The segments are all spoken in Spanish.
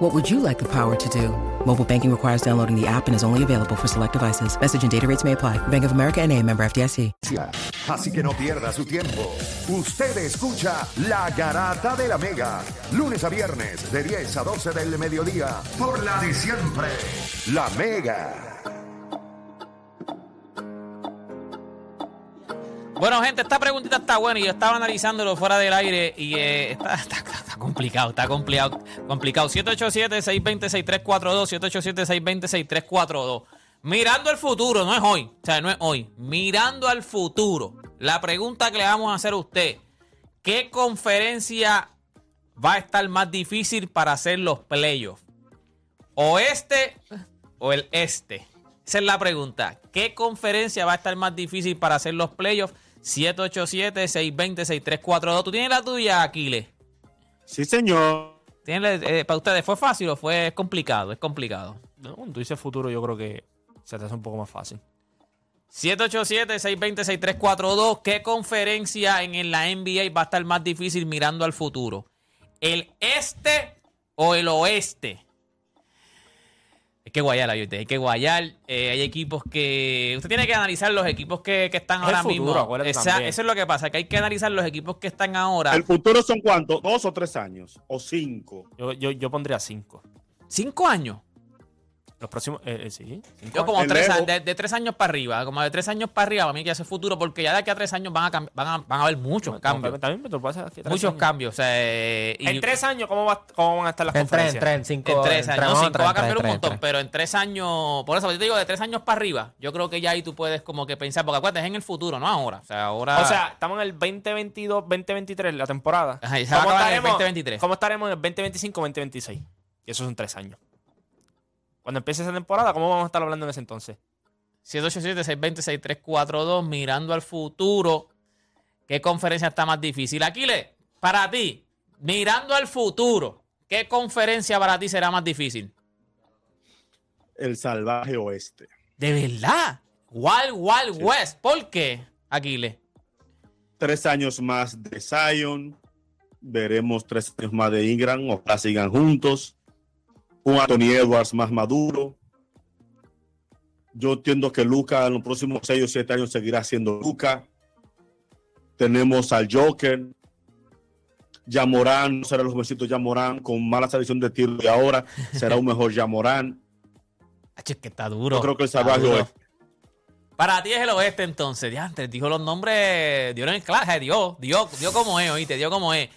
What would you like the power to do? Mobile banking requires downloading the app and is only available for select devices. Message and data rates may apply. Bank of America and a member FDIC. Así que no pierda su tiempo. Usted escucha La Garata de la Mega. Lunes a viernes de 10 a 12 del mediodía. Por la de siempre. La Mega. Bueno, gente, esta preguntita está buena y yo estaba analizándolo fuera del aire y eh, está, está- está complicado, está complicado. complicado. 787-620-6342, 787-620-6342. Mirando al futuro, no es hoy, o sea, no es hoy. Mirando al futuro, la pregunta que le vamos a hacer a usted, ¿qué conferencia va a estar más difícil para hacer los playoffs? ¿Oeste o el este? Esa es la pregunta. ¿Qué conferencia va a estar más difícil para hacer los playoffs? 787-620-6342. ¿Tú tienes la tuya, Aquiles? Sí, señor. ¿Tienes eh, ¿Para ustedes fue fácil o fue complicado? Es complicado. No, tú dices futuro, yo creo que se te hace un poco más fácil. 787-620-6342. ¿Qué conferencia en, en la NBA va a estar más difícil mirando al futuro? ¿El este o el oeste? Hay que guayar, hay hay que guayar. Eh, hay equipos que. Usted tiene que analizar los equipos que, que están Es ahora futuro, mismo. acuérdate Esa- también. eso es lo que pasa, que hay que analizar los equipos que están ahora. ¿El futuro son cuántos? ¿Dos o tres años? ¿O cinco? Yo, yo, yo pondría cinco. Cinco años. Los próximos, eh, eh, sí. Yo como tres, años- de, de tres años para arriba, como de tres años para arriba, para mí que hace futuro, porque ya de aquí a tres años van a, van a, van a haber muchos años. cambios. También, pasa tres Muchos años. cambios. O sea, eh, y- En tres años, ¿cómo, va- cómo van a estar las En tres, en conferencias? tres, en cinco. En tres en años. No, cinco tres, va a cambiar tres, un montón, tres, pero en tres años. Por eso yo te digo, de tres años para arriba, yo creo que ya ahí tú puedes como que pensar, porque acuérdate, es en el futuro, no ahora. O sea, ahora. O sea, estamos en el 2022, 2023, la temporada. Ajá, acabar en el 2023. ¿Cómo estaremos en el 2025, 2026? Y esos son tres años. Cuando empiece esa temporada, ¿cómo vamos a estar hablando en ese entonces? 787-620-6342, mirando al futuro. ¿Qué conferencia está más difícil? Aquiles, para ti, mirando al futuro, ¿qué conferencia para ti será más difícil? El salvaje oeste. De verdad. Wild Wild West. ¿Por qué, Aquiles? Tres años más de Zion. Veremos tres años más de Ingram. Ojalá sigan juntos. Un Anthony Edwards más maduro. Yo entiendo que Luca en los próximos seis o siete años seguirá siendo Luca. Tenemos al Joker. Yamorán, no será los jovencitos Yamorán con mala selección de tiro y ahora será un mejor Yamorán. Es que está duro. Yo creo que el salvaje oeste. Para ti es el oeste entonces. Diantre, dijo los nombres, dio en el clase, dio, dio, dio como es, oíste, dio como es.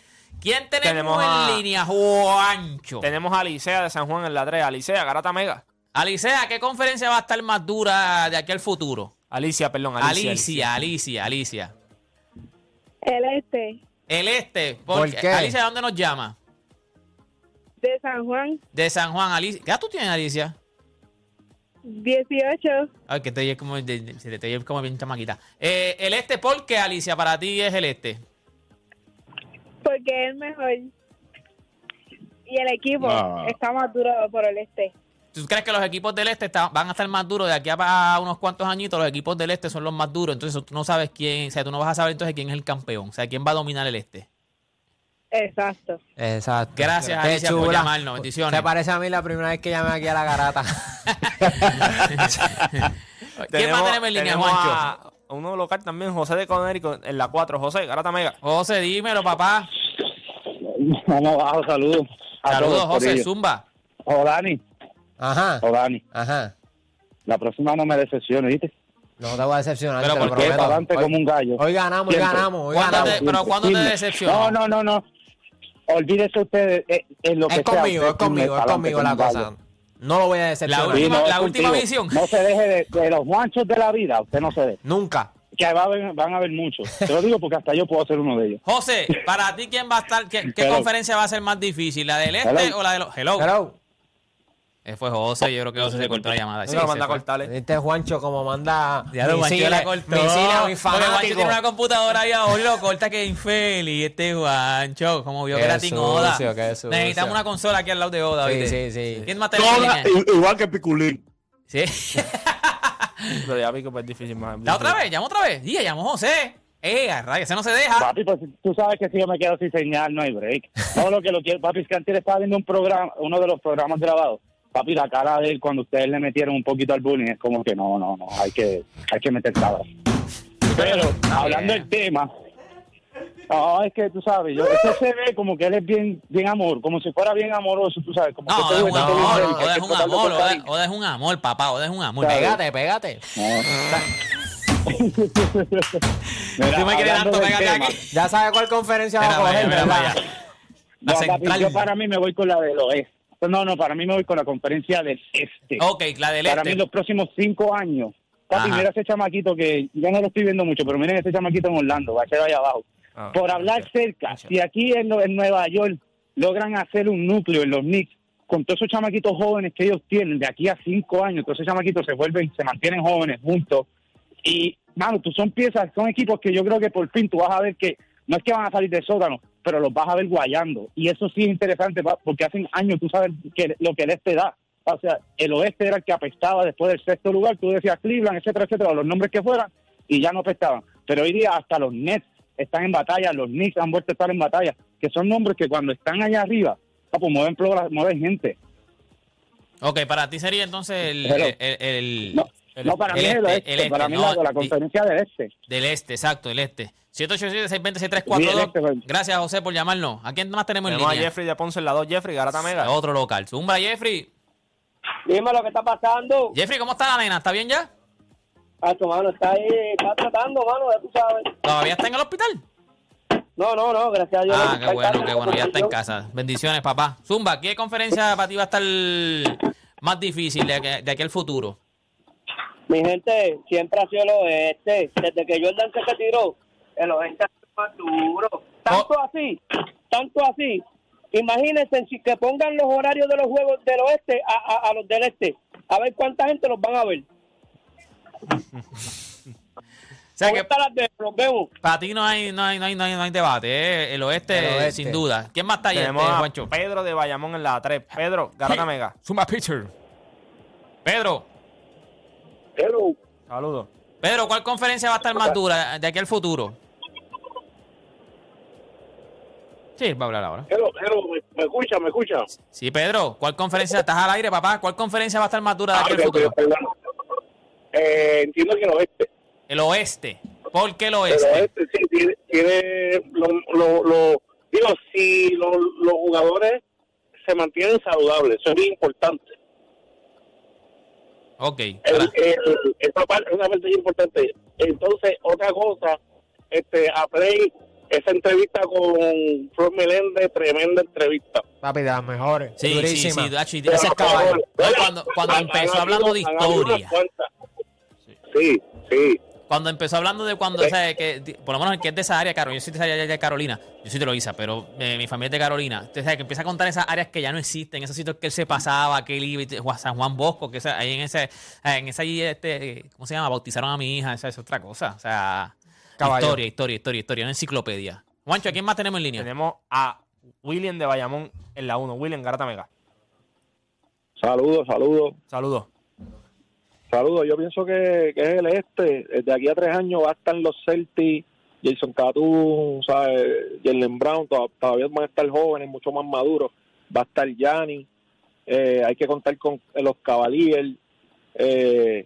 ¿Quién tenemos, Tenemos en a- línea, Juancho? Tenemos a Alicea de San Juan en la 3. Alicea, Garata Mega. Alicea, ¿qué conferencia va a estar más dura de aquí al futuro? Alicia, perdón. Alicia. Alicia, Alicia, Alicia. El este El este, ¿Por porque, qué? Alicia, ¿de dónde nos llama? de San Juan, De San Juan, Alicia. ¿Qué edad tú tienes, Alicia? 18. Ay, que te oyes como, te oye como bien chamaquita. Eh, el este, ¿por qué, Alicia? Para ti es el este. Porque es el mejor. Y el equipo está más duro por el este. ¿Tú crees que los equipos del este está- van a estar más duros de aquí a, unos cuantos añitos? Los equipos del este son los más duros. Entonces tú no sabes quién, o sea, tú no vas a saber entonces quién es el campeón. O sea, quién va a dominar el este. Exacto. Exacto. Gracias, Qué Alicia, por chula. llamarnos. Bendiciones. Se parece a mí la primera vez que llamé aquí a la garata. ¿Quién más tenemos en línea, tenemos Juancho? a uno local también, José de Conérico, en la 4. José, Garata Mega. José, dímelo, papá. Vamos abajo, saludos. Saludos, José. corillo. Zumba. O Dani, Ajá. o Dani, Ajá. la próxima no me decepciones, ¿viste? No te voy a decepcionar. Pero ¿por qué? Para adelante Hoy- como un gallo. Hoy ganamos, hoy ganamos, hoy ¿Cuándo ganamos. te- pero ¿cuándo te decepcionó? No, no, no, no. Olvídese usted eh, en lo que Es conmigo, es conmigo, es conmigo la cosa. gallo. No lo voy a La decepcionar. última- Sí, no, es última visión. No se deje de, de los guanchos de la vida, usted no se deje. Nunca. Que va a haber- van a haber muchos. Te lo digo porque hasta yo puedo ser uno de ellos. José, para ti, ¿quién va a estar? ¿Qué, conferencia va a ser más difícil? ¿La del este Hello. o la de los.? Hello. Hello. Eh, fue José, yo creo que José se cortó la llamada. Sí, Venga, lo se manda a fue. cortarle. Viste, Juancho, como manda Ya lo misiles, la cortó. misiles a Porque mis Juancho tiene una computadora ahí ahora y lo corta que infeliz. Este Juancho, como vio que era Team Oda. Necesitamos una consola aquí al lado de Oda, Sí, ¿viste? sí, sí. ¿Quién más línea? igual que Piculín. Sí. Pero ya pico, pues es difícil más. ¿La otra vez? ¿Llamo otra vez? Y llamó José. Eh, rayos, ese no se deja. Papi, pues tú sabes que si yo me quedo sin señal, no hay break. No, lo que lo quiero, papi, es que antes estaba viendo un programa, uno de los programas grabados. Papi, la cara de él cuando ustedes le metieron un poquito al bullying es como que no, no, no, hay que, hay que meter cabras. Pero, hablando del tema, no, es que tú sabes, yo, eso se ve como que él es bien, bien amor, como si fuera bien amoroso, tú sabes, como No, que Oda que es un amor. Oda es un amor, papá, Oda es un amor. Pégate, pégate. Mira, Tú me quieres tanto, pégate tema, aquí. Ya sabes cuál conferencia va a para allá, coger, mira para ¿verdad? allá. La No, papi, yo para mí me voy con la del oeste. No, no, para mí me voy con la conferencia del este. Ok, la del para este. mí los próximos cinco años. Papi, Ajá. mira ese chamaquito que yo no lo estoy viendo mucho, pero miren ese chamaquito en Orlando, va a ser ahí abajo. Ah, Por hablar cerca, si aquí en, en Nueva York logran hacer un núcleo en los Knicks con todos esos chamaquitos jóvenes que ellos tienen de aquí a cinco años, todos esos chamaquitos se vuelven, se mantienen jóvenes juntos y, mano, tú son piezas, son equipos que yo creo que por fin tú vas a ver que no es que van a salir del sótano, pero los vas a ver guayando. Y eso sí es interesante porque hace años tú sabes que lo que el este da. O sea, el oeste era el que apestaba después del sexto lugar, tú decías Cleveland, etcétera, etcétera, los nombres que fueran, y ya no apestaban. Pero hoy día hasta los Nets están en batalla, los Knicks han vuelto a estar en batalla, que son nombres que cuando están allá arriba, ah, pues mueven, mueven gente. Ok, para ti sería entonces el, el- el- el- No, el- no para el mí es el este, oeste, el este, para mí no, la, la conferencia del este. del este, exacto, el este. 787 Sí, el 620 este, pues. Gracias, José, por llamarnos. ¿A quién más tenemos en Tenemos a línea? Jeffrey de Ponce en la 2. Jeffrey, Garata Mega. Otro local. Zumba, Jeffrey. Dime lo que está pasando. Jeffrey, ¿cómo está la nena? ¿Está bien ya? Tu mano está ahí, está tratando, mano, ya tú sabes. ¿Todavía está en el hospital? No, no, no, gracias a Dios. Ah, qué en bueno, casa, qué bueno, ya está en casa. Bendiciones, papá. Zumba, ¿qué conferencia para ti va a estar más difícil de, de aquí al futuro? Mi gente siempre ha sido el oeste. Desde que Jordan se retiró, el oeste ha sido más duro. Tanto así, tanto así. Imagínense si que pongan los horarios de los juegos del oeste a, a- a los del este. A ver cuánta gente los van a ver. O sea ¿Cómo que para ti no hay, no hay, no hay, no hay, no hay debate, ¿eh? el, oeste, El oeste. sin duda. ¿Quién más está ahí, este, Juancho? Pedro de Bayamón en la 3. Pedro, Garata Mega. Zumba Pitcher. Pedro, Hello. Saludos. Pedro, ¿cuál conferencia va a estar más dura de aquí al futuro? Sí, va a hablar ahora. Hello, hello, ¿me, escucha, me escucha? Sí, Pedro, ¿cuál conferencia? ¿Estás al aire, papá? ¿Cuál conferencia va a estar más dura de aquí al Ah, futuro? Eh, entiendo que el oeste. El oeste. ¿Por qué el El oeste? oeste sí tiene, tiene lo, lo, lo- digo, si lo- los jugadores se mantienen saludables, eso es bien importante. Ok. El, ahora- el- esa parte es una parte importante. Entonces, otra cosa, este, a Play, esa entrevista con Flor Meléndez, tremenda entrevista. Papi, de las mejores. Sí, sí, sí, Dachi, ese es caballo. No, Cuando, cuando empezó hablando de historia. Sí, sí. Cuando empezó hablando de cuando, Sí. o sea, que, por lo menos el que es de esa área, Carolina, yo soy de esa área de Carolina, yo soy de Loíza, pero eh, mi familia es de Carolina. Entonces, ¿sabes? que empieza a contar esas áreas que ya no existen, esos sitios que él se pasaba, que él iba, San Juan Bosco, que esa- ahí en ese, en esa allí, este, ¿cómo se llama? Bautizaron a mi hija, esa es otra cosa. O sea, Caballo. historia, historia, historia, historia, una enciclopedia. Juancho, ¿a quién más tenemos en línea? Tenemos a William de Bayamón en la 1. William, Garata Mega. Saludos, saludos. Saludos. Saludos, yo pienso que, es el este. De aquí a tres años va a estar los Celtics, Jason Tatum, ¿sabes? Jalen Brown, to- todavía van a estar jóvenes, mucho más maduros. Va a estar Gianni. Eh, hay que contar con los Cavaliers. Eh.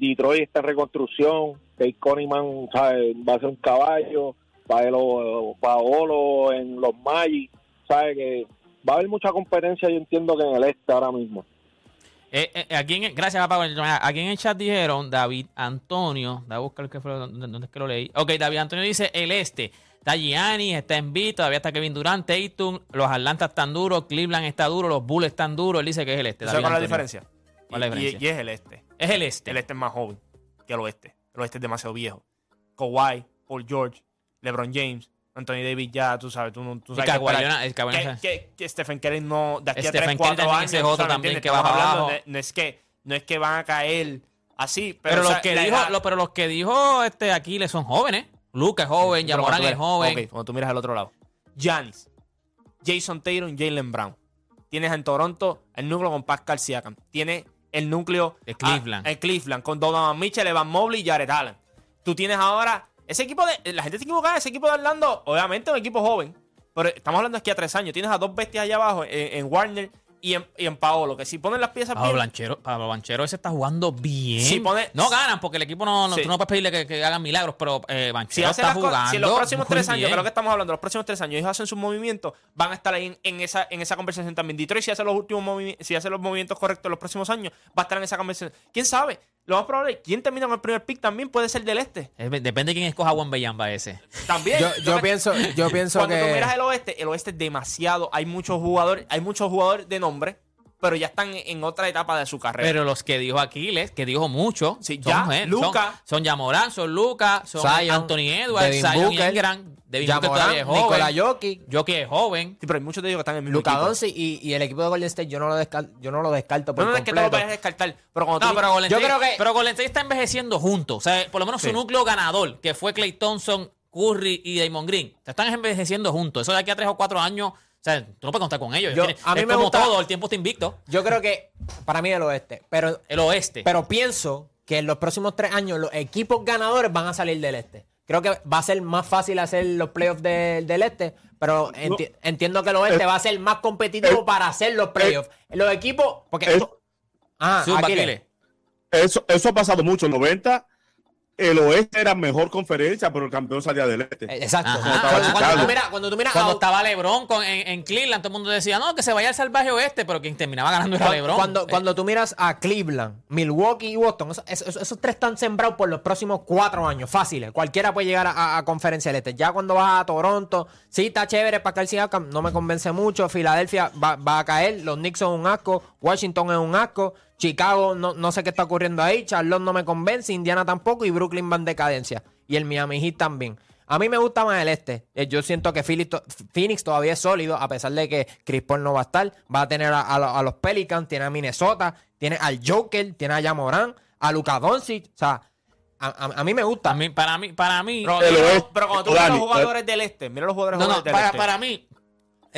Detroit está en reconstrucción. Kate Coniman, ¿sabes? Va a ser un caballo. Paolo, Paolo en los Magic. ¿Sabes? Que va a haber mucha competencia, yo entiendo que en el este ahora mismo. Eh, eh, aquí en, gracias, papá. Aquí en el chat dijeron David Antonio. Da a buscar qué fue, dónde, es que lo leí. Ok, David Antonio dice el este. Está Gianni, está Embiid, todavía está Kevin Durant, Tatum, los Atlanta están duros, Cleveland está duro, los Bulls están duros. Él dice que es el este. ¿Sabes cuál es la diferencia? ¿Cuál es la y- diferencia? Y, es el este. Es el este. El este es más joven que el oeste. El oeste es demasiado viejo. Kawhi, Paul George, LeBron James, Anthony Davis ya, tú sabes, tú, no- tú sabes que que, que- que Stephen Curry no, de aquí a Stephen 3, Curry 4 también, años, es otro sabes, también que va abajo. de- no, es que, no es que van a caer así, pero, Pero, o sea, los que dijo, edad- lo- pero los que dijo este Aquiles son jóvenes. Luca es joven, Pero Yamoran es joven. ok, cuando tú miras al otro lado. Giannis, Jason Tatum, Jalen Brown. Tienes en Toronto el núcleo con Pascal Siakam. Tienes el núcleo De Cleveland. ah, el Cleveland con Donovan Mitchell, Evan Mobley y Jared Allen. Tú tienes ahora ese equipo de la gente se equivoca, ese equipo de Orlando, obviamente un equipo joven, pero estamos hablando aquí a tres años. Tienes a dos bestias allá abajo en, en Warner y en, y en Paolo, que si ponen las piezas Pablo bien, Blanchero, Pablo Blanchero ese está jugando bien. Pone- no ganan porque el equipo no, no- Sí. tú no puedes pedirle que, que hagan milagros, pero eh, Si, Banchero hacen está jugando. si en los próximos tres años, que es lo que estamos hablando, los próximos tres años, ellos hacen sus movimientos, van a estar ahí en, en esa, en esa conversación también. Detroit, si hace los últimos si hace los movimientos correctos en los próximos años, va a estar en esa conversación. ¿Quién sabe? Lo más probable, es ¿quién termina con el primer pick también puede ser del este. Depende de quién escoja a Juan Bellamba ese. También. Yo, yo pienso, yo pienso Cuando tú que. miras el oeste, el oeste es demasiado. Hay muchos jugadores, hay muchos jugadores de nombre, pero ya están en otra etapa de su carrera. Pero los que dijo Aquiles, que dijo mucho, Sí, son, ya, gen- Luka. son, son Yamorán, son Lucas, son Zion, Anthony Edwards, Devin Zion Booker, Ingram, Devin Booker todavía es joven, Nikola Jokic, Jokic es joven. Sí, pero hay muchos de ellos que están en el mismo Luka equipo. Doncic y, y el equipo de Golden State yo no lo descarto, yo no lo descarto por No, no es que te lo completo. vayas a descartar, pero cuando No, tú- pero Golden, yo State, creo que- pero Golden State está envejeciendo juntos. O sea, por lo menos Sí. su núcleo ganador, que fue Clay Thompson, Curry y Damon Green, se están envejeciendo juntos. Eso de aquí a tres o cuatro años, o sea, tú no puedes contar con ellos. Yo- a mí es me como gusta- todo, el tiempo está invicto. Yo creo que para mí el oeste, pero El oeste. Pero pienso que en los próximos tres años los equipos ganadores van a salir del este. Creo que va a ser más fácil hacer los playoffs de- del este, pero enti- entiendo que el oeste va a ser más competitivo para hacer los playoffs. los equipos, porque... Eso, ah, eso, eso ha pasado mucho. En 90, el oeste era mejor conferencia, pero el campeón salía del este. Eh, Exacto. Ajá. Cuando, Estaba cuando Chicago. tú miras, cuando tú miras Cuando a- estaba LeBron con- en, en Cleveland, todo el mundo decía, no, que se vaya al salvaje oeste, pero quien terminaba ganando era LeBron. cuando, Eh, cuando tú miras a Cleveland, Milwaukee y Boston, esos, esos- esos tres están sembrados por los próximos cuatro años, fáciles. Cualquiera puede llegar a, a- a conferencia del este. Ya cuando vas a Toronto, sí está chévere para Siakam, no me convence mucho. Filadelfia va, va a caer, los Knicks son un asco, Washington es un asco, Chicago no, no sé qué está ocurriendo ahí, Charlotte no me convence, Indiana tampoco y Brooklyn va en decadencia. Y el Miami Heat también. A mí me gusta más el este. Eh, Yo siento que Phoenix todavía es sólido, a pesar de que Chris Paul no va a estar. Va a tener a, a lo- a los Pelicans, tiene a Minnesota, tiene al Joker, tiene a Yamorán, a Luka Doncic. O sea, a, a- a mí me gusta. a mí- para mí, para mí, Pero, cuando tú miras Dani, los jugadores del este, mira los jugadores, No, no, jugadores del para, este. para mí,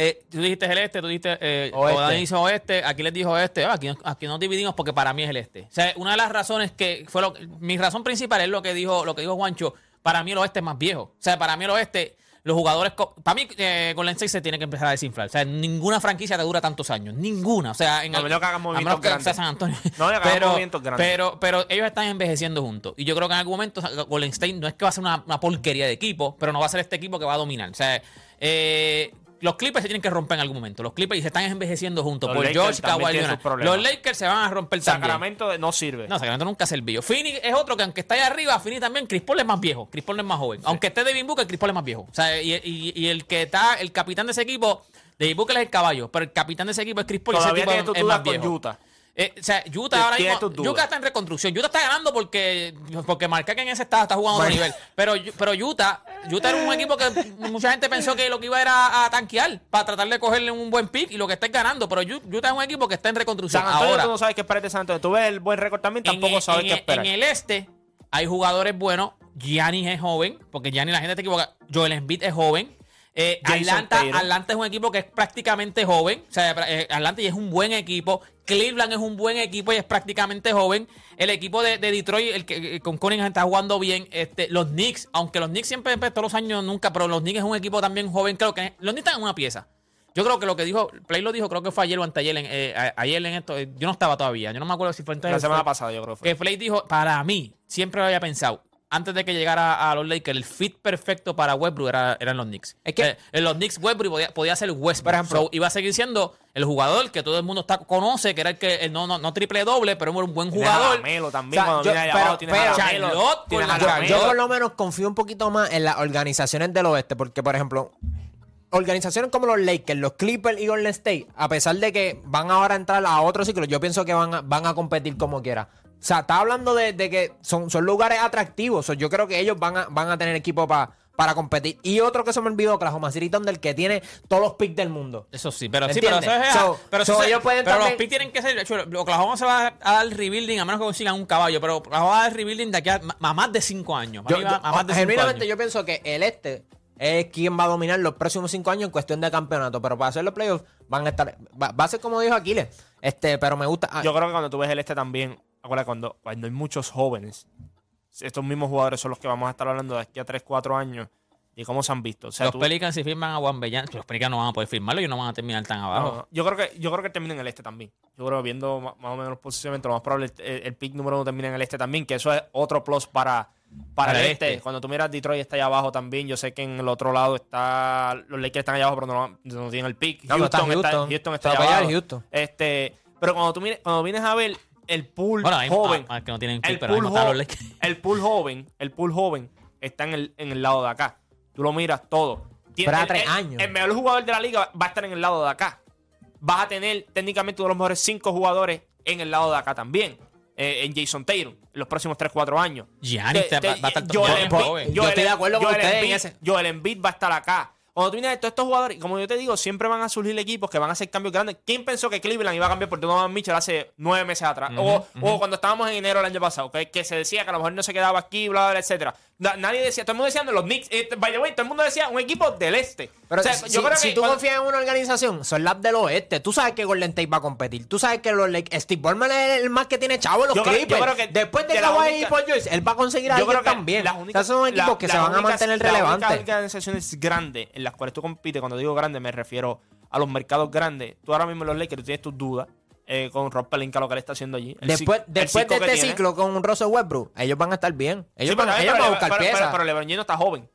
eh, tú dijiste el este, tú dijiste, eh, Oeste. oeste, aquí les dijo este, aquí, nos- aquí nos dividimos porque para mí es el este. O sea, una de las razones que fue lo, mi razón principal es lo que dijo, lo que dijo Juancho, para mí el oeste es más viejo. O sea, para mí el oeste, los jugadores, para mí eh, Golden State se tiene que empezar a desinflar. O sea, ninguna franquicia te dura tantos años, ninguna. O sea, en A el- menos que hagan a movimientos menos que grandes. sea San Antonio. No, que hagan pero, movimientos grandes. pero, pero ellos están envejeciendo juntos. Y yo creo que en algún momento Golden State no es que va a ser una, una porquería de equipo, pero no va a ser este equipo que va a dominar. O sea, eh, los Clippers se tienen que romper en algún momento. Los Clippers se están envejeciendo juntos. Los por Lakers George, Kawhi Leonard. Los Lakers se van a romper también. Sacramento no sirve. No, Sacramento nunca ha servido. Phoenix es otro que aunque está ahí arriba, Phoenix también, Chris Paul es más viejo. Chris Paul es más joven. Aunque esté Devin Booker, Chris Paul es más viejo. O sea, y, y- y el que está, el capitán de ese equipo, Devin Booker es el caballo, pero el capitán de ese equipo es Chris Paul y ese tipo es más con viejo. Utah. Eh, o sea, Utah ahora mismo. Utah está en reconstrucción. Utah está ganando porque, porque en ese está, está jugando a otro nivel. Pero, pero Utah, Utah era un equipo que mucha gente pensó que lo que iba era a tanquear para tratar de cogerle un buen pick y lo que está es ganando. Pero Ut- Utah es un equipo que está en reconstrucción. San Antonio ahora, tú no sabes qué esperar de San Antonio. Tú ves el buen récord también, tampoco el- sabes qué esperar. en el este hay jugadores buenos. Giannis es joven, porque Giannis la gente te equivoca. Joel Embiid es joven. Eh, Atlanta. Atlanta es un equipo que es prácticamente joven. O sea, eh, Atlanta y es un buen equipo. Cleveland es un buen equipo y es prácticamente joven. El equipo de, de Detroit, el que eh, con Cunningham está jugando bien. Este, los Knicks, aunque los Knicks siempre pues, todos los años nunca, pero los Knicks es un equipo también joven. Creo que los Knicks están en una pieza. Yo creo que lo que dijo, Play lo dijo, creo que fue ayer o anteayer, en, eh, ayer en esto. eh, Yo no estaba todavía. Yo no me acuerdo si fue entonces. La semana pasada, yo creo que fue. que Play dijo, para mí, siempre lo había pensado, antes de que llegara a los Lakers, el fit perfecto para Westbrook era, eran los Knicks. Es que- Eh, en los Knicks, Westbrook podía, podía ser Westbrook. Por ejemplo- So, iba a seguir siendo el jugador que todo el mundo está, conoce, que era el que el no, no, no triple doble, pero era un buen jugador. Lamelo también. O sea, pero- pero- Charlotte yo por lo menos confío un poquito más en las organizaciones del oeste, porque por ejemplo, organizaciones como los Lakers, los Clippers y Golden State, a pesar de que van ahora a entrar a otro ciclo, yo pienso que van a, van a competir como quiera. O sea, está hablando de, de que son, son lugares atractivos. o yo creo que ellos van a, van a tener equipo para para competir. Y otro que se me olvidó, Oklahoma City Thunder, que tiene todos los picks del mundo. Eso sí, pero sí, pero eso es. So- pero so eso se- ellos pueden pero los picks tienen que ser. Oklahoma se va a dar rebuilding a menos que consigan un caballo, pero Oklahoma va a dar rebuilding de aquí a, a más de 5 años. Yo, yo- a más de cinco años. yo pienso que el este es quien va a dominar los próximos cinco años en cuestión de campeonato. Pero para hacer los playoffs van a estar. Va, va a ser como dijo Aquiles. Este, pero me gusta. ah, Yo creo que cuando tú ves el este también, acuérdate, cuando, cuando hay muchos jóvenes, estos mismos jugadores son los que vamos a estar hablando de aquí a 3, 4 años y cómo se han visto. O sea, los tú- Pelicans si firman a Juan Bellán, los Pelicans no van a poder firmarlo y no van a terminar tan abajo. No, no. Yo creo que yo creo que termina en el este también. Yo creo que viendo más o menos los posicionamientos, lo más probable el, el pick número uno termina en el este también, que eso es otro plus para, para, el este. Cuando tú miras Detroit está allá abajo también. Yo sé que en el otro lado está los Lakers están allá abajo, pero no, no tienen el pick. No, pero está Houston. Houston está allá abajo. Houston. Este, pero cuando tú mires, cuando vienes a ver el pool Bueno, hay joven, ah, que no tienen el pero pool, el joven, el pool joven está en el, en el lado de acá. Tú lo miras todo. Tiene- Pero a el- tres el- años. El mejor jugador de la liga va a estar en el lado de acá. Vas a tener técnicamente uno de los mejores cinco jugadores en el lado de acá también. eh, en Jason Tatum, en los próximos 3-4 años. Giannis Te- va- va a estar. Yo Joel- estoy de acuerdo con ustedes. Joel Embiid va a estar acá. Cuando tú vienes de todos estos jugadores, como yo te digo, siempre van a surgir equipos que van a hacer cambios grandes. ¿Quién pensó que Cleveland iba a cambiar por Donovan Mitchell hace nueve meses atrás? o, o cuando estábamos en enero del año pasado, que, que se decía que a lo mejor no se quedaba aquí, bla, bla, bla, etcétera. Na- nadie decía, todo el mundo decía de los Knicks. eh, by the way, todo el mundo decía un equipo del este. Pero O sea, si, yo creo si que tú cuando- confías en una organización, son las del oeste. Tú sabes que Golden State va a competir. Tú sabes que los Lakers, Steve Ballmer es el más que tiene chavo los Yo creo- yo Clippers. creo que Después de de Kawhi única- y Paul George, él va a conseguir a Yo alguien creo que también. las O sea, únicas- son equipos la- que las se van a mantener las únicas relevantes. organizaciones grandes en las cuales tú compites, cuando digo grandes me refiero a los mercados grandes. Tú ahora mismo en los Lakers tú tienes tus dudas eh, con Rob Pelinka, lo que él está haciendo allí. El Después, después de este tiene. ciclo con Russell Westbrook, ellos van a estar bien. Ellos Sí, van, pero, ellos pero- van a buscar pero- piezas. pero- pero LeBron James no está joven.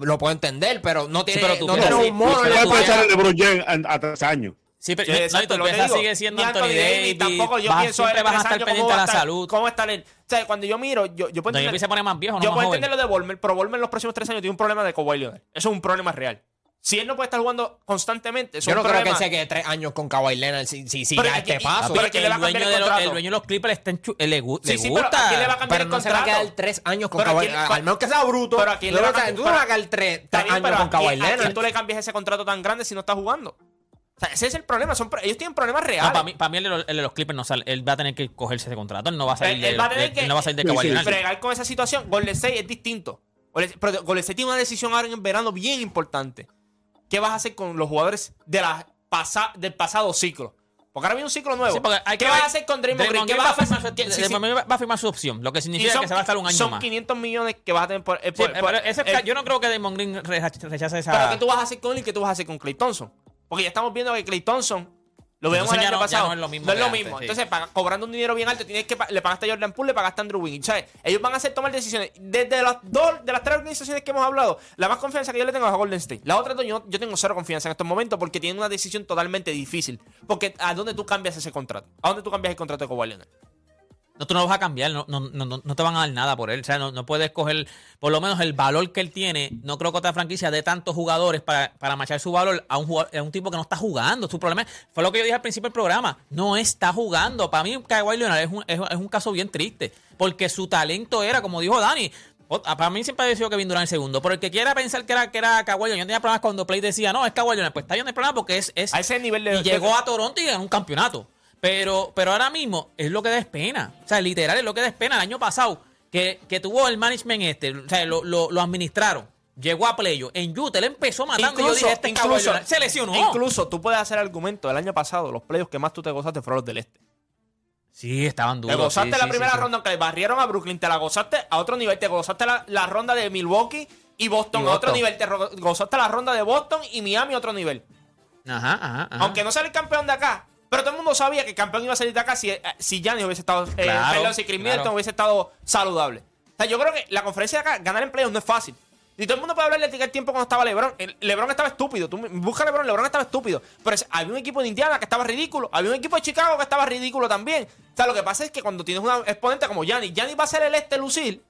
Lo puedo entender, pero no tiene, pero tú no tiene sí, un mono en la ¿Qué piensas- puede escuela. ser LeBron James a, a tres años? Sí, pero Sí, no, y exacto, tu pieza sigue siendo Ni Anthony Davis, Davis. Tampoco yo vas- pienso siempre vas a estar pendiente ¿cómo de va la a estar- salud. ¿Cómo estar él? O sea, cuando yo miro, yo, yo puedo No, yo entender, se pone más viejo, no yo más puedo joven. entender lo de Volmer, pero Volmer en los próximos tres años tiene un problema de Kawhi Leonard. Eso es un problema real. Si él no puede estar jugando constantemente, eso Yo no creo que él se quede tres años con Kawhi Leonard si, si sigue Pero a es que- este paso. pero es que le va a el, dueño el de los, contrato. el dueño de los Clippers está en eh, le, gu- Sí, le sí, pero gusta. ¿a quién le va a cambiar Pero el no se va a contrato? quedar tres años con Pero Kawhi ¿a quién- Al menos que sea bruto. Pero ¿a quién le va a vas a- cambiar- tú no vas a quedar tres, Está tres bien, años con ¿a Kawhi a quién Leonard. tú le cambias ese contrato tan grande si no está jugando? O sea, ese es el problema. Son, ellos tienen problemas No, reales. para mí, para mí el, de los- el de los Clippers no sale. Él va a tener que cogerse ese contrato. Él no va a salir Él- de, él va a tener de- que- él no va a salir de Sí, Kawhi sí, Leonard. Fregar con esa situación. Golden State es distinto. Golden- Pero Golden State tiene una decisión ahora en el verano bien importante. ¿Qué vas a hacer con los jugadores de la pasa- del pasado ciclo? Porque ahora viene un ciclo nuevo. Sí, porque hay ¿Qué que vas a hacer con Draymond Green? Draymond ¿Qué Green vas va a firmar- ¿Qué- sí, sí. Draymond va a firmar su opción, lo que significa son- que se va a estar un año son más. 500 millones que vas a tener por... eh, por- por- ese eh, yo no creo que Damon Green rechace rechace esa. Pero ¿qué tú vas a hacer con él y qué tú vas a hacer con Clay Thompson? Porque ya estamos viendo que Clay Thompson lo vemos el año pasado. no es lo mismo No es lo antes, mismo. sí. Entonces, cobrando un dinero bien alto, tienes que le pagaste a Jordan Poole, le pagaste a Andrew Wiggins. ¿sabes? Ellos van a hacer tomar decisiones. Desde las dos, de las tres organizaciones que hemos hablado, la más confianza que yo le tengo es a Golden State. La otra yo, yo tengo cero confianza en estos momentos porque tienen una decisión totalmente difícil. Porque ¿a dónde tú cambias ese contrato? ¿A dónde tú cambias el contrato de Kawhi Leonard? No, tú no vas a cambiar, no, no, no, no- te van a dar nada por él. O sea, no, no puedes coger, por lo menos el valor que él tiene. No creo que otra franquicia de tantos jugadores para, para machar su valor a un, jugador- a un tipo que no está jugando. Su problema es- fue lo que yo dije al principio del programa. No está jugando. Para mí, Kawhi Leonard es un, es, es un caso bien triste. Porque su talento era, como dijo Dani, para mí siempre ha sido Kevin Durant el segundo. Pero el que quiera pensar que era, que era Kawhi yo tenía problemas cuando Play decía, no, es Kawhi. Pues está bien el problema porque es, es A ese nivel de. y llegó a Toronto y ganó un campeonato. Pero, pero ahora mismo es lo que da pena. O sea, literal es lo que da pena. El año pasado, que, que tuvo el management este, o sea, lo, lo, lo administraron. Llegó a playo. En Utah él empezó matando. y yo dije, este Leonard. se lesionó. Incluso tú puedes hacer argumento. El año pasado, los playoffs que más tú te gozaste fueron los del este. sí, estaban Te duros. gozaste sí, la sí, primera sí, ronda, aunque barrieron a Brooklyn, te la gozaste a otro nivel. Te gozaste la, la ronda de Milwaukee y Boston, Y a otro nivel. Te gozaste la ronda de Boston y Miami a otro nivel. Ajá, ajá, ajá. Aunque no sale el campeón de acá. Pero todo el mundo sabía que el campeón iba a salir de acá si, eh, si Giannis hubiese estado. eh, Claro, perdón, si Chris claro. Hubiese estado saludable. O sea, yo creo que la conferencia de acá, ganar en playoffs no es fácil. Y todo el mundo puede hablar de el tiempo cuando estaba LeBron. LeBron estaba estúpido. Tú busca LeBron, LeBron estaba estúpido. Pero había un equipo de Indiana que estaba ridículo. Había un equipo de Chicago que estaba ridículo también. O sea, lo que pasa es que cuando tienes un exponente como Giannis, Giannis va a ser el este lucir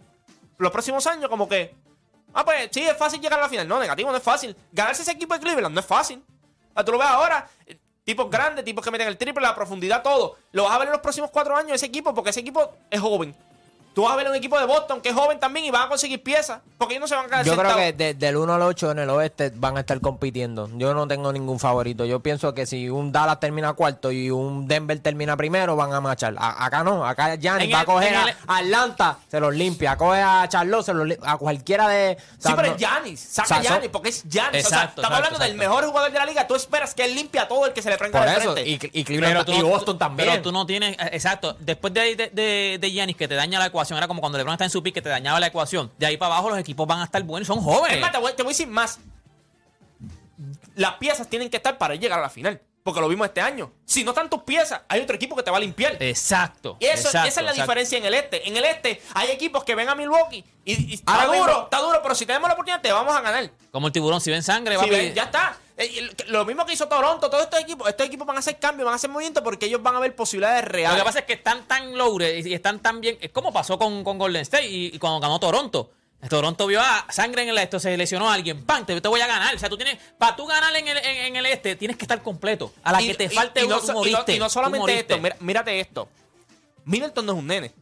los próximos años como que... Ah, pues sí, es fácil llegar a la final. No, negativo, no es fácil. Ganarse ese equipo de Cleveland no es fácil. O sea, tú lo ves ahora, tipos grandes, tipos que meten el triple, la profundidad, todo. Lo vas a ver en los próximos cuatro años ese equipo porque ese equipo es joven. Tú vas a ver un equipo de Boston que es joven también y van a conseguir piezas. Porque ellos no se van a quedar Yo creo que de- del 1 al 8 en el oeste van a estar compitiendo. Yo no tengo ningún favorito. Yo pienso que si un Dallas termina cuarto y un Denver termina primero, van a marchar. A- acá no. Acá Giannis va a coger a el- Atlanta, se los limpia. Coge a Charlotte, se los a cualquiera de. o Sí, pero no- es Giannis. Saca O sea, a Giannis son- porque es Giannis. o sea, Exacto, estamos exacto, hablando del mejor jugador de la liga. Tú esperas que él limpie a todo el que se le prenda Por de eso. frente. Y, y Cleveland y Boston también. Pero tú no tienes, eh, exacto, después de, de, de, de Giannis que te daña la ecuación, era como cuando LeBron está en su pick que te dañaba la ecuación. De ahí para abajo los equipos van a estar buenos, son jóvenes. Es más, te voy, te voy a decir más. Las piezas tienen que estar para llegar a la final. Porque lo vimos este año. Si no están tus piezas, hay otro equipo que te va a limpiar. Exacto. Y eso, exacto, esa es la exacto. diferencia en el este. En el este hay equipos que ven a Milwaukee y, y está Ahora duro, mismo- está duro, pero si tenemos la oportunidad te vamos a ganar. Como el tiburón, si ven sangre, Si papi, ven, ya está. Eh, Lo mismo que hizo Toronto, todos estos equipos, estos equipos van a hacer cambios, van a hacer movimientos porque ellos van a ver posibilidades Lo reales. que pasa es que están tan loaded y están tan bien. Es como pasó con, con Golden State y, y cuando ganó Toronto. Toronto vio a sangre en el esto, se lesionó a alguien. ¡Pam! Te, te voy a ganar. O sea, tú tienes. Para tú ganar en el, en, en el este, tienes que estar completo. A la Y- que te y- falte y no, uno, tú so- y no- moriste, y no solamente esto, mira- mírate esto. Middleton no es un nene.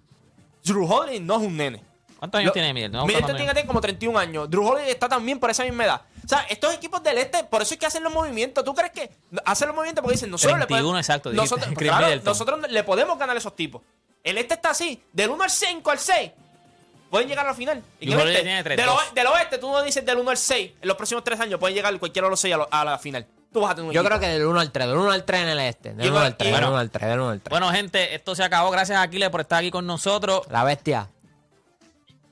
Drew Holiday no es un nene. ¿Cuántos años Lo- tiene Middleton? No, Middleton ¿cuántos tiene como 31 años. Drew Holiday está también por esa misma edad. O sea, estos equipos del este, por eso es que hacen los movimientos. ¿Tú crees que hacen los movimientos porque dicen nosotros le 31 podemos, exacto, dijiste. Nosotros, Chris claro, Middleton. nosotros le podemos ganar a esos tipos. El este está así, del 1 al 5 al 6. Pueden llegar a la final. ¿Y Drew Holiday tiene tres, del, dos. oe- del oeste, tú no dices del 1 al 6. En los próximos 3 años pueden llegar cualquiera de los 6 a, lo- a la final. Tú vas a tener un Yo equipo. creo que del 1 al 3, del 1 al 3 en el este. Del 1 bueno, al 3, y del bueno. 1 al 3, del 1 al 3. Bueno, gente, esto se acabó. Gracias a Aquiles por estar aquí con nosotros. La bestia.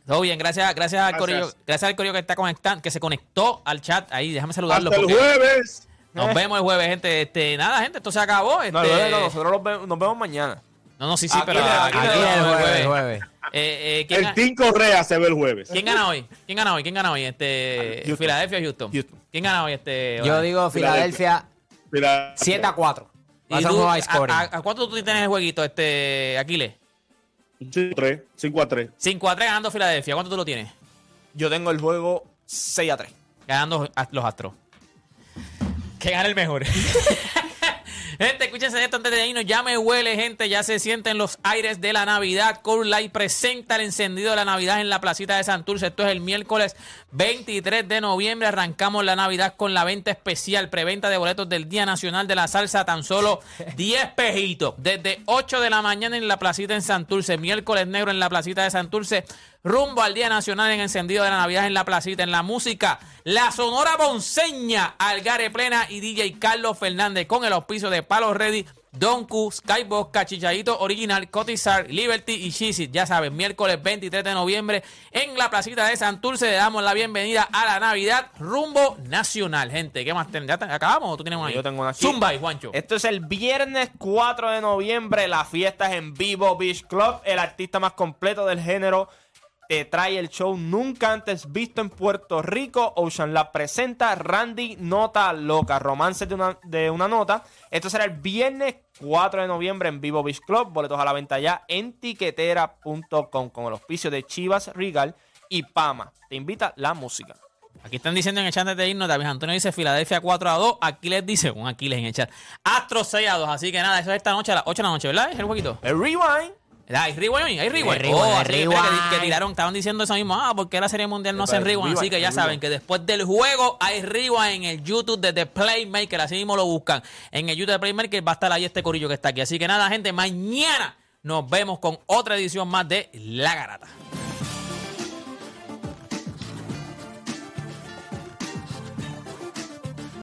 Todo bien, gracias, gracias al Gracias. corillo, gracias al corillo que está conectando, que se conectó al chat ahí. Déjame saludarlo. Hasta el jueves. Nos vemos el jueves, gente. Este, nada, gente, esto se acabó. Este, No, no, no, nosotros los ve- nos vemos mañana. no, no, sí, sí, Aquí pero aquí aquí el jueves, el jueves. Eh, eh, ¿quién, El Team Correa se ve el jueves. quién gana hoy? ¿Quién gana hoy? ¿Quién gana hoy? Este, Houston. Filadelfia o Houston. Houston. ¿Quién gana hoy? Este, Yo hoy? digo Filadelfia Mira, 7 a 4. Va a ¿Y ser un tú, juego a, high scoring. a- a cuánto tú tienes el jueguito, este, Aquiles? 5 a 3. 5 a 3. 5 a 3 ganando Filadelfia. ¿Cuánto tú lo tienes? Yo tengo el juego 6 a 3. Ganando a- los Astros. Que gane el mejor. gente, escúchense esto antes de irnos. Ya me huele, gente. Ya se sienten los aires de la Navidad. Cool Light presenta el encendido de la Navidad en la placita de Santurce. Esto es el miércoles 23 de noviembre. Arrancamos la Navidad con la venta especial. Preventa de boletos del Día Nacional de la Salsa. Tan solo 10 pejitos. Desde 8 de la mañana en la placita en Santurce. Miércoles negro en la placita de Santurce. Rumbo al Día Nacional en encendido de la Navidad en la placita. En la música, la Sonora Bonseña, Algare Plena y DJ Carlos Fernández con el auspicio de Palo Ready, Don Q, Skybox, Cachichadito Original, Cotizar, Liberty y Shizit. Ya saben, miércoles 23 de noviembre en la placita de Santurce. Le damos la bienvenida a la Navidad rumbo nacional. Gente, ¿qué más tenemos? ¿Ya te- acabamos o tú tienes una ahí? Yo tengo una aquí. Zumba y Juancho. Esto es el viernes 4 de noviembre. La fiesta es en Vivo Beach Club. El artista más completo del género te trae el show nunca antes visto en Puerto Rico. Ocean Lab presenta Randy Nota Loca, romances de una, de una nota. Esto será el viernes 4 de noviembre en Vivo Beach Club. Boletos a la venta ya en tiquetera.com con el auspicio de Chivas Regal y Pama. Te invita la música. Aquí están diciendo en el chat de irnos, David Antonio dice Filadelfia 4 a 2, Aquiles dice, un Aquiles en el chat, Astros 6 a 2, así que nada, eso es esta noche a las 8 de la noche, ¿verdad? Es el jueguito. El rewind. Ah, Hay rewind, hay rewind. Hay Oh, hay mira, rewind. que, que tiraron, estaban diciendo eso mismo, ah, porque la Serie Mundial no el rewind, así que ya saben que después del juego hay rewind en el YouTube de The Playmaker, así mismo lo buscan. En el YouTube de Playmaker va a estar ahí este corillo que está aquí. Así que nada, gente, mañana nos vemos con otra edición más de La Garata.